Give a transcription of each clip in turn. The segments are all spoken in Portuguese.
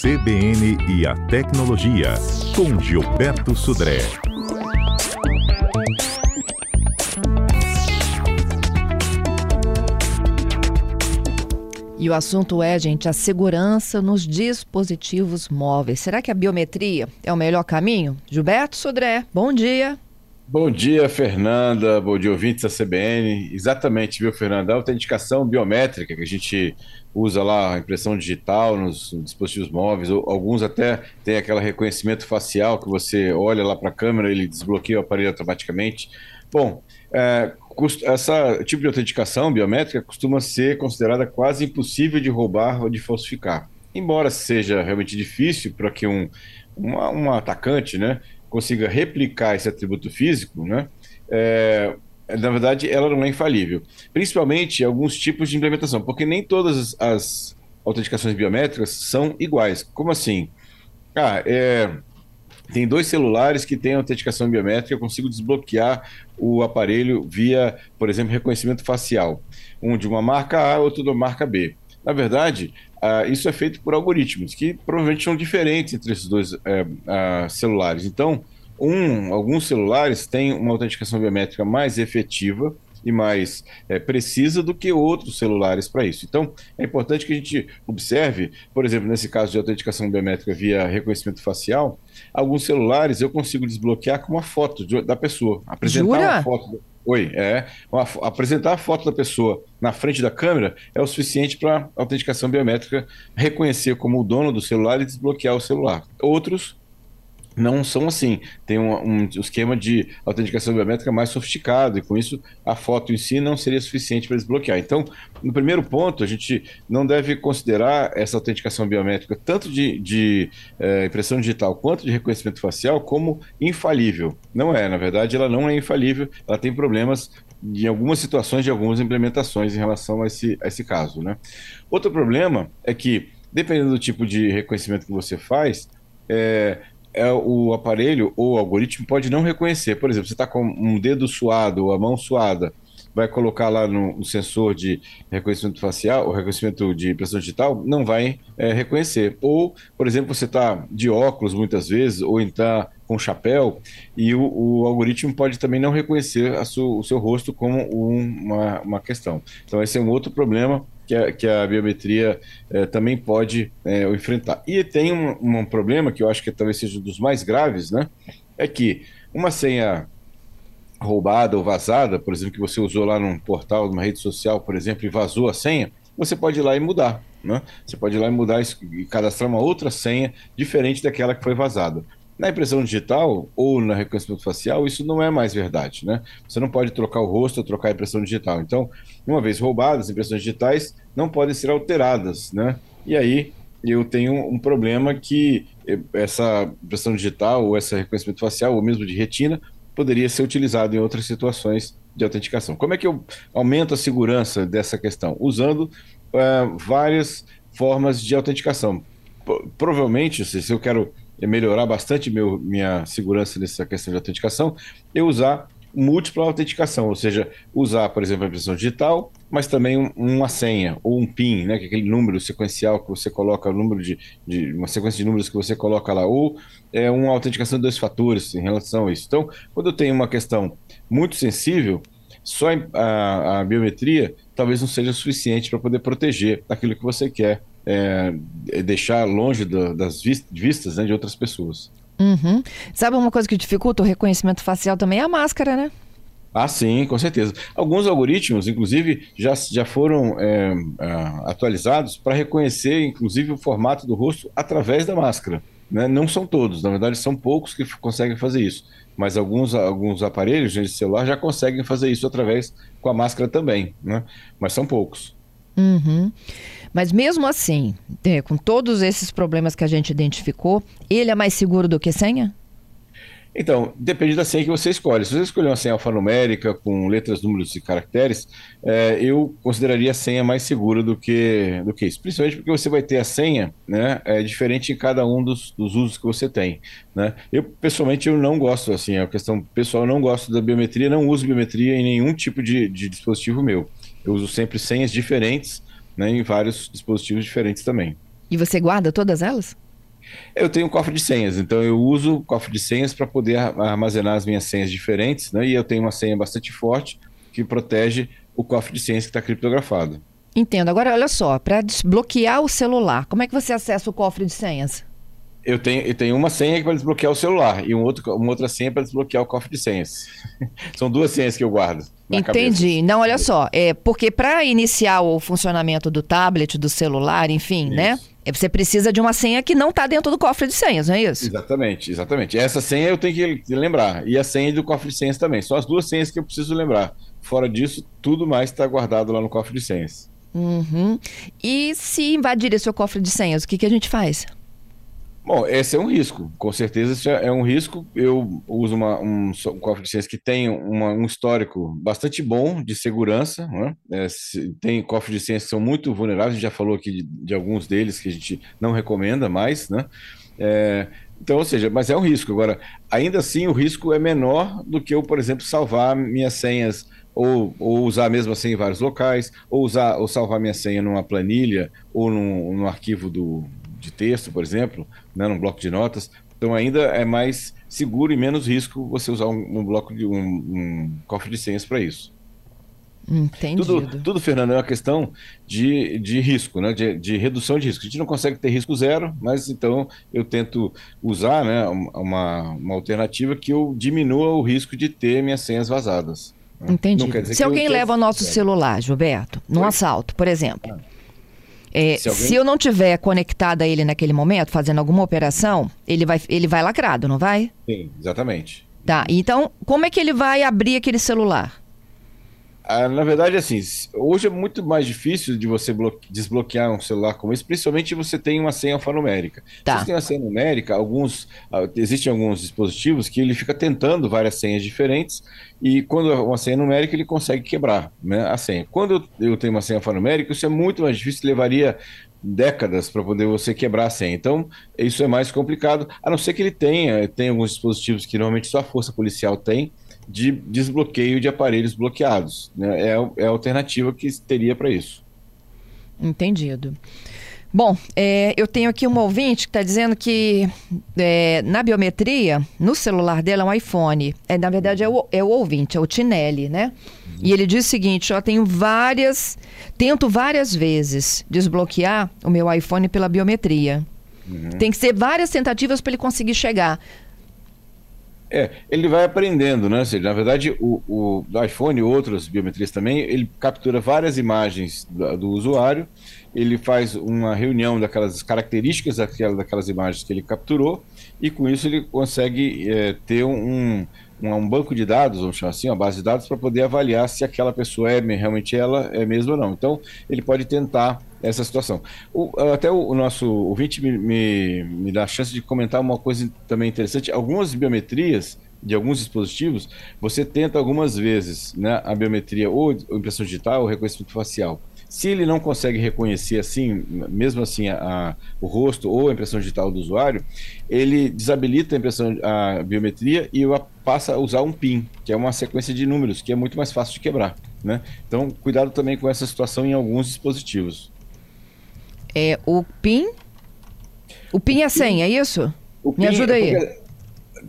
CBN e a Tecnologia, com Gilberto Sudré. E o assunto é, gente, a segurança nos dispositivos móveis. Será que a biometria é o melhor caminho? Gilberto Sudré, bom dia. Bom dia, Fernanda. Bom dia, ouvintes da CBN. Exatamente, viu, Fernanda? A autenticação biométrica que a gente usa lá, a impressão digital nos dispositivos móveis, alguns até tem aquele reconhecimento facial que você olha lá para a câmera, ele desbloqueia o aparelho automaticamente. Bom, é, essa tipo de autenticação biométrica costuma ser considerada quase impossível de roubar ou de falsificar. Embora seja realmente difícil para que um, uma, um atacante, né, consiga replicar esse atributo físico, né? É, na verdade, ela não é infalível. Principalmente alguns tipos de implementação, porque nem todas as autenticações biométricas são iguais. Como assim? Ah, é, tem dois celulares que têm autenticação biométrica, eu consigo desbloquear o aparelho via, por exemplo, reconhecimento facial. Um de uma marca A, outro da marca B. Na verdade, uh, isso é feito por algoritmos que provavelmente são diferentes entre esses dois uh, uh, celulares. Então, um, alguns celulares têm uma autenticação biométrica mais efetiva e mais é, precisa do que outros celulares para isso. Então, é importante que a gente observe, por exemplo, nesse caso de autenticação biométrica via reconhecimento facial, alguns celulares eu consigo desbloquear com uma foto de, da pessoa, apresentar Jura? uma foto. Oi, é. Apresentar a foto da pessoa na frente da câmera é o suficiente para a autenticação biométrica reconhecer como o dono do celular e desbloquear o celular. Outros não são assim. Tem um, um, esquema de autenticação biométrica mais sofisticado e com isso a foto em si não seria suficiente para desbloquear. Então, no primeiro ponto, a gente não deve considerar essa autenticação biométrica tanto de, de é, impressão digital quanto de reconhecimento facial como infalível. Não é, na verdade, ela não é infalível, ela tem problemas em algumas situações de algumas implementações em relação a esse, a esse caso. Né? Outro problema é que, dependendo do tipo de reconhecimento que você faz, é, é, o aparelho ou o algoritmo pode não reconhecer. Por exemplo, você está com um dedo suado ou a mão suada, vai colocar lá no, no sensor de reconhecimento facial, ou reconhecimento de impressão digital, não vai é, reconhecer. Ou, por exemplo, você está de óculos muitas vezes, ou está com chapéu, e o, o, algoritmo pode também não reconhecer su, o seu rosto como um, uma, uma questão. Então, esse é um outro problema que a, que a biometria eh, também pode eh, enfrentar. E tem um, um, problema que eu acho que talvez seja um dos mais graves, né? É que uma senha roubada ou vazada, por exemplo, que você usou lá num portal, numa rede social, por exemplo, e vazou a senha, você pode ir lá e mudar. Né? Você pode ir lá e mudar e cadastrar uma outra senha diferente daquela que foi vazada. Na impressão digital ou no reconhecimento facial, isso não é mais verdade, né? Você não pode trocar o rosto ou trocar a impressão digital. Então, uma vez roubadas, as impressões digitais não podem ser alteradas, né? E aí eu tenho um problema que essa impressão digital ou esse reconhecimento facial ou mesmo de retina poderia ser utilizado em outras situações de autenticação. Como é que eu aumento a segurança dessa questão? Usando uh, várias formas de autenticação. P provavelmente, se eu quero melhorar bastante meu, minha segurança nessa questão de autenticação, eu usar múltipla autenticação, ou seja, usar, por exemplo, a impressão digital, mas também uma senha ou um PIN, né, que é aquele número sequencial que você coloca, o número de, de, uma sequência de números que você coloca lá, ou é uma autenticação de dois fatores em relação a isso. Então, quando eu tenho uma questão muito sensível, só a, a biometria talvez não seja suficiente para poder proteger aquilo que você quer é, é, deixar longe do, das vistas né, de outras pessoas. Uhum. Sabe uma coisa que dificulta o reconhecimento facial também é a máscara, né? Ah, sim, com certeza. Alguns algoritmos, inclusive, já, já foram é, é, atualizados para reconhecer, inclusive, o formato do rosto através da máscara. Né? Não são todos, na verdade, são poucos que conseguem fazer isso. Mas alguns, alguns aparelhos de celular já conseguem fazer isso através com a máscara também, né? Mas são poucos. Uhum. Mas mesmo assim, é, com todos esses problemas que a gente identificou, ele é mais seguro do que senha? Então, depende da senha que você escolhe. Se você escolher uma senha alfanumérica com letras, números e caracteres, é, eu consideraria a senha mais segura do que, do que isso. Principalmente porque você vai ter a senha né, é, diferente em cada um dos, dos usos que você tem. Né? Eu, pessoalmente, eu não gosto, assim, é uma questão pessoal, eu não gosto da biometria, não uso biometria em nenhum tipo de, de dispositivo meu. Eu uso sempre senhas diferentes né, em vários dispositivos diferentes também. E você guarda todas elas? Eu tenho um cofre de senhas, então eu uso o cofre de senhas para poder armazenar as minhas senhas diferentes, né? E eu tenho uma senha bastante forte que protege o cofre de senhas que está criptografado. Entendo. Agora, olha só, para desbloquear o celular, como é que você acessa o cofre de senhas? Eu tenho, eu tenho uma senha para desbloquear o celular e um outro, uma outra senha para desbloquear o cofre de senhas. São duas senhas que eu guardo. Entendi. Cabeça. Não, olha só, é porque para iniciar o funcionamento do tablet, do celular, enfim, né? isso. né? Você precisa de uma senha que não está dentro do cofre de senhas, não é isso? Exatamente, exatamente. Essa senha eu tenho que lembrar. E a senha do cofre de senhas também. São as duas senhas que eu preciso lembrar. Fora disso, tudo mais está guardado lá no cofre de senhas. Uhum. E se invadir seu cofre de senhas, o que, que a gente faz? Bom, esse é um risco, com certeza esse é um risco. Eu uso uma, um, um cofre de ciência que tem uma, um histórico bastante bom de segurança. Né? É, tem cofres de ciência que são muito vulneráveis, a gente já falou aqui de, de alguns deles que a gente não recomenda mais, né? É, então, ou seja, mas é um risco. Agora, ainda assim, o risco é menor do que eu, por exemplo, salvar minhas senhas ou, ou usar a mesma senha em vários locais, ou usar ou salvar minha senha numa planilha ou num, num arquivo do, de texto, por exemplo, né, num bloco de notas. Então ainda é mais seguro e menos risco você usar um, um bloco de um, um, cofre de senhas para isso. Entendido. Tudo, tudo, Fernando, é uma questão de, de risco, né? De, de, redução de risco. A gente não consegue ter risco zero, mas então eu tento usar né, uma, uma alternativa que eu diminua o risco de ter minhas senhas vazadas. Né? Entendi. Se alguém leva o nosso celular, Gilberto, num Oi? assalto, por exemplo, ah é, se, alguém... se, eu não tiver conectada a ele naquele momento, fazendo alguma operação, ele vai, ele vai lacrado, não vai? Sim, exatamente. Tá, então como é que ele vai abrir aquele celular? Ah, na verdade, assim, hoje é muito mais difícil de você desbloquear um celular como esse, principalmente se você tem uma senha alfanumérica. Tá. Se você tem uma senha numérica, alguns, uh, existem alguns dispositivos que ele fica tentando várias senhas diferentes e quando é uma senha numérica ele consegue quebrar né, a senha. Quando eu tenho uma senha alfanumérica, isso é muito mais difícil, levaria décadas para poder você quebrar a senha. Então, isso é mais complicado, a não ser que ele tenha, tem alguns dispositivos que normalmente só a força policial tem, de desbloqueio de aparelhos bloqueados. Né? É, é a alternativa que teria para isso. Entendido. Bom, é, eu tenho aqui um ouvinte que está dizendo que é, na biometria, no celular dela é um iPhone. É, na verdade, é o, é o ouvinte, é o Tinelli, né? Uhum. E ele diz o seguinte: eu tenho várias. Tento várias vezes desbloquear o meu iPhone pela biometria. Uhum. Tem que ser várias tentativas para ele conseguir chegar. É, ele vai aprendendo, né? Seja, na verdade, o, o iPhone e outras biometrias também, ele captura várias imagens do, do, usuário, ele faz uma reunião daquelas características daquelas, daquelas imagens que ele capturou, e com isso ele consegue é, ter um, um, um, banco de dados, vamos chamar assim, uma base de dados, para poder avaliar se aquela pessoa é realmente ela é mesmo ou não. Então, ele pode tentar essa situação. O, até o, nosso ouvinte me, me, me dá a chance de comentar uma coisa também interessante. Algumas biometrias de alguns dispositivos, você tenta algumas vezes né, a biometria ou impressão digital ou reconhecimento facial. Se ele não consegue reconhecer assim, mesmo assim, a, a, o rosto ou a impressão digital do usuário, ele desabilita a impressão, a biometria e passa a usar um PIN, que é uma sequência de números, que é muito mais fácil de quebrar. Né? Então, cuidado também com essa situação em alguns dispositivos. É o PIN? O PIN é a senha, é isso? Me ajuda aí.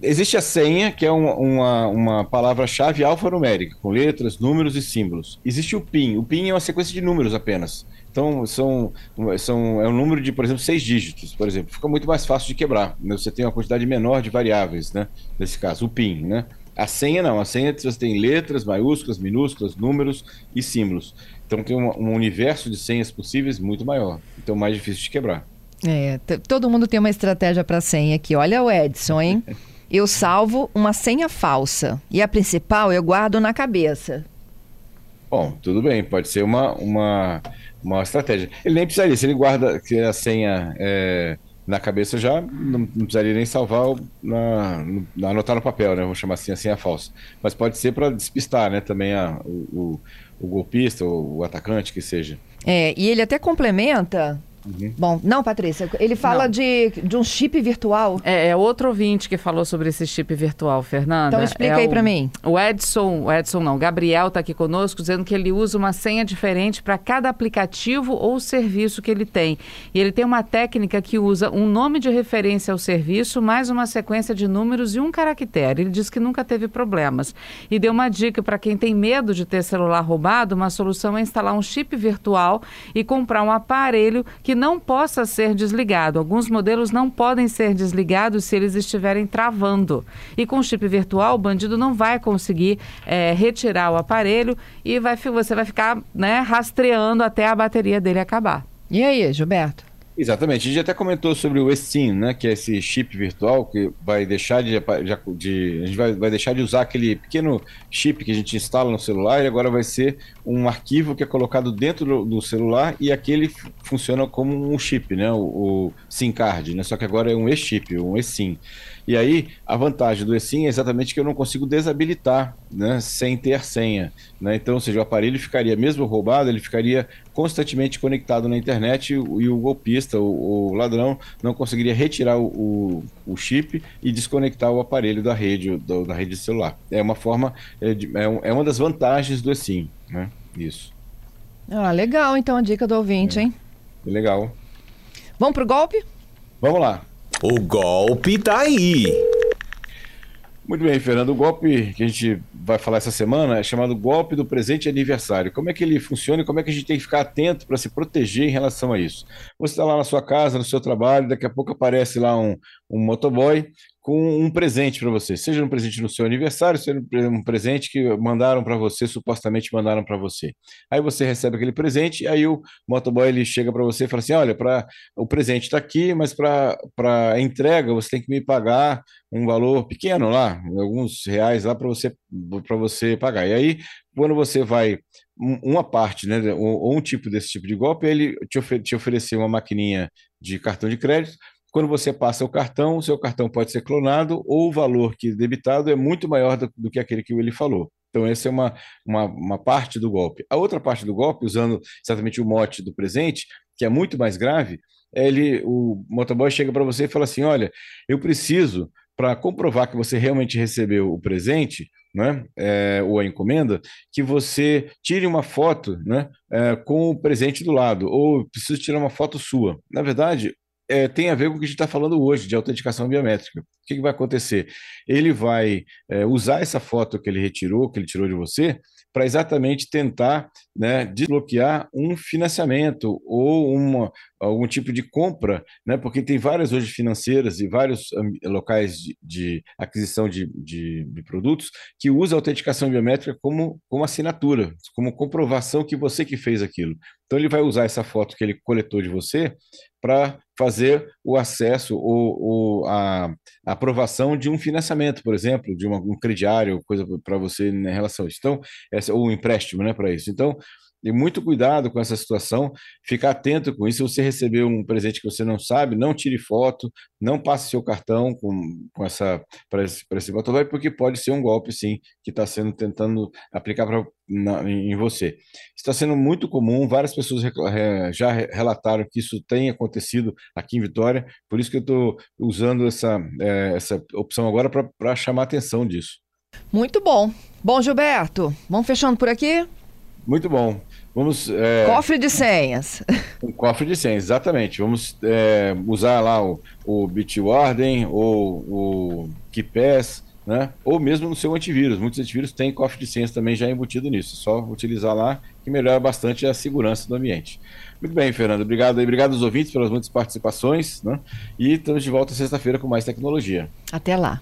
Existe a senha, que é uma, uma, uma palavra-chave alfanumérica, com letras, números e símbolos. Existe o PIN. O PIN é uma sequência de números apenas. Então, são, são, é um número de, por exemplo, seis dígitos, por exemplo. Fica muito mais fácil de quebrar. Você tem uma quantidade menor de variáveis, né? Nesse caso, o PIN, né? A senha não. A senha você tem letras, maiúsculas, minúsculas, números e símbolos. Então tem um, um universo de senhas possíveis muito maior. Então mais difícil de quebrar. É, todo mundo tem uma estratégia para senha aqui. Olha o Edson, hein? Eu salvo uma senha falsa e a principal eu guardo na cabeça. Bom, tudo bem, pode ser uma, uma, uma estratégia. Ele nem precisaria, se ele guarda a senha é, na cabeça já, não, não precisaria nem salvar, na, na, anotar no papel, né? Vamos chamar assim, a senha falsa. Mas pode ser para despistar, né? Também a, o, o, o golpista ou o atacante que seja. É, e ele até complementa Uhum. Bom, não, Patrícia, ele fala de, de um chip virtual. É, é, outro ouvinte que falou sobre esse chip virtual, Fernanda. Então explica é aí para mim. O Edson, o Edson não, Gabriel está aqui conosco dizendo que ele usa uma senha diferente para cada aplicativo ou serviço que ele tem. E ele tem uma técnica que usa um nome de referência ao serviço, mais uma sequência de números e um caractere. Ele diz que nunca teve problemas. E deu uma dica para quem tem medo de ter celular roubado, uma solução é instalar um chip virtual e comprar um aparelho que que não possa ser desligado. Alguns modelos não podem ser desligados se eles estiverem travando. E com chip virtual, o bandido não vai conseguir é, retirar o aparelho e vai, você vai ficar né, rastreando até a bateria dele acabar. E aí, Gilberto? Exatamente. A gente até comentou sobre o eSIM, né, que é esse chip virtual que vai deixar de, de, a gente vai, vai, deixar de usar aquele pequeno chip que a gente instala no celular e agora vai ser um arquivo que é colocado dentro do, do celular e aquele funciona como um chip, né, o, o SIM card, né, só que agora é um eShip, um eSIM. E aí, a vantagem do eSIM é exatamente que eu não consigo desabilitar né, sem ter senha. Né? Então, ou seja, o aparelho ficaria, mesmo roubado, ele ficaria constantemente conectado na internet e, e o golpista, o, o, ladrão, não conseguiria retirar o, o, chip e desconectar o aparelho da rede, do, da rede celular. É uma forma, é, é, é, uma das vantagens do eSIM. Né? Isso. Ah, legal, então, a dica do ouvinte, é. hein? Legal. Vamos pro golpe? Vamos lá. O golpe tá aí. Muito bem, Fernando. O golpe que a gente vai falar essa semana é chamado golpe do presente aniversário. Como é que ele funciona e como é que a gente tem que ficar atento para se proteger em relação a isso? Você está lá na sua casa, no seu trabalho, daqui a pouco aparece lá um, um motoboy com um presente para você, seja um presente no seu aniversário, seja um presente que mandaram para você, supostamente mandaram para você. Aí você recebe aquele presente, aí o motoboy ele chega para você e fala assim: olha, para o presente está aqui, mas para a entrega você tem que me pagar um valor pequeno lá, alguns reais lá para você para você pagar. E aí, quando você vai uma parte, né, ou, ou, um tipo desse tipo de golpe, ele te, ofer te oferecer uma maquininha de cartão de crédito quando você passa o cartão, o seu cartão pode ser clonado ou o valor que é debitado é muito maior do, do que aquele que ele falou. Então, essa é uma, uma, uma, parte do golpe. A outra parte do golpe, usando exatamente o mote do presente, que é muito mais grave, é ele, o motoboy chega para você e fala assim: olha, eu preciso, para comprovar que você realmente recebeu o presente, né, é, ou a encomenda, que você tire uma foto né, é, com o presente do lado, ou preciso tirar uma foto sua. Na verdade, é, tem a ver com o que a gente está falando hoje, de autenticação biométrica. O que, que vai acontecer? Ele vai é, usar essa foto que ele retirou, que ele tirou de você, para exatamente tentar né, desbloquear um financiamento ou uma, algum tipo de compra, né, porque tem várias hoje financeiras e vários locais de, de aquisição de, de, de, produtos que usam a autenticação biométrica como, como assinatura, como comprovação que você que fez aquilo. Então ele vai usar essa foto que ele coletou de você para fazer o acesso ou, a, a, aprovação de um financiamento, por exemplo, de uma, um crediário, coisa para você em relação a isso. Então, essa, ou um empréstimo né, para isso. Então, e muito cuidado com essa situação, ficar atento com isso. Se você receber um presente que você não sabe, não tire foto, não passe seu cartão com, com essa para esse, motoboy, porque pode ser um golpe, sim, que está sendo tentando aplicar pra, na, em você. Está sendo muito comum, várias pessoas já relataram que isso tem acontecido aqui em Vitória, por isso que eu estou usando essa, é, essa opção agora para chamar atenção disso. Muito bom. Bom, Gilberto, vamos fechando por aqui? Muito bom. Vamos. É, cofre de senhas. Um cofre de senhas, exatamente. Vamos é, usar lá o, o Bitwarden ou o KeePass, né? Ou mesmo no seu antivírus. Muitos antivírus têm cofre de senhas também já embutido nisso. Só utilizar lá que melhora bastante a segurança do ambiente. Muito bem, Fernando. Obrigado aí. Obrigado aos ouvintes pelas muitas participações. Né? E estamos de volta sexta-feira com mais tecnologia. Até lá.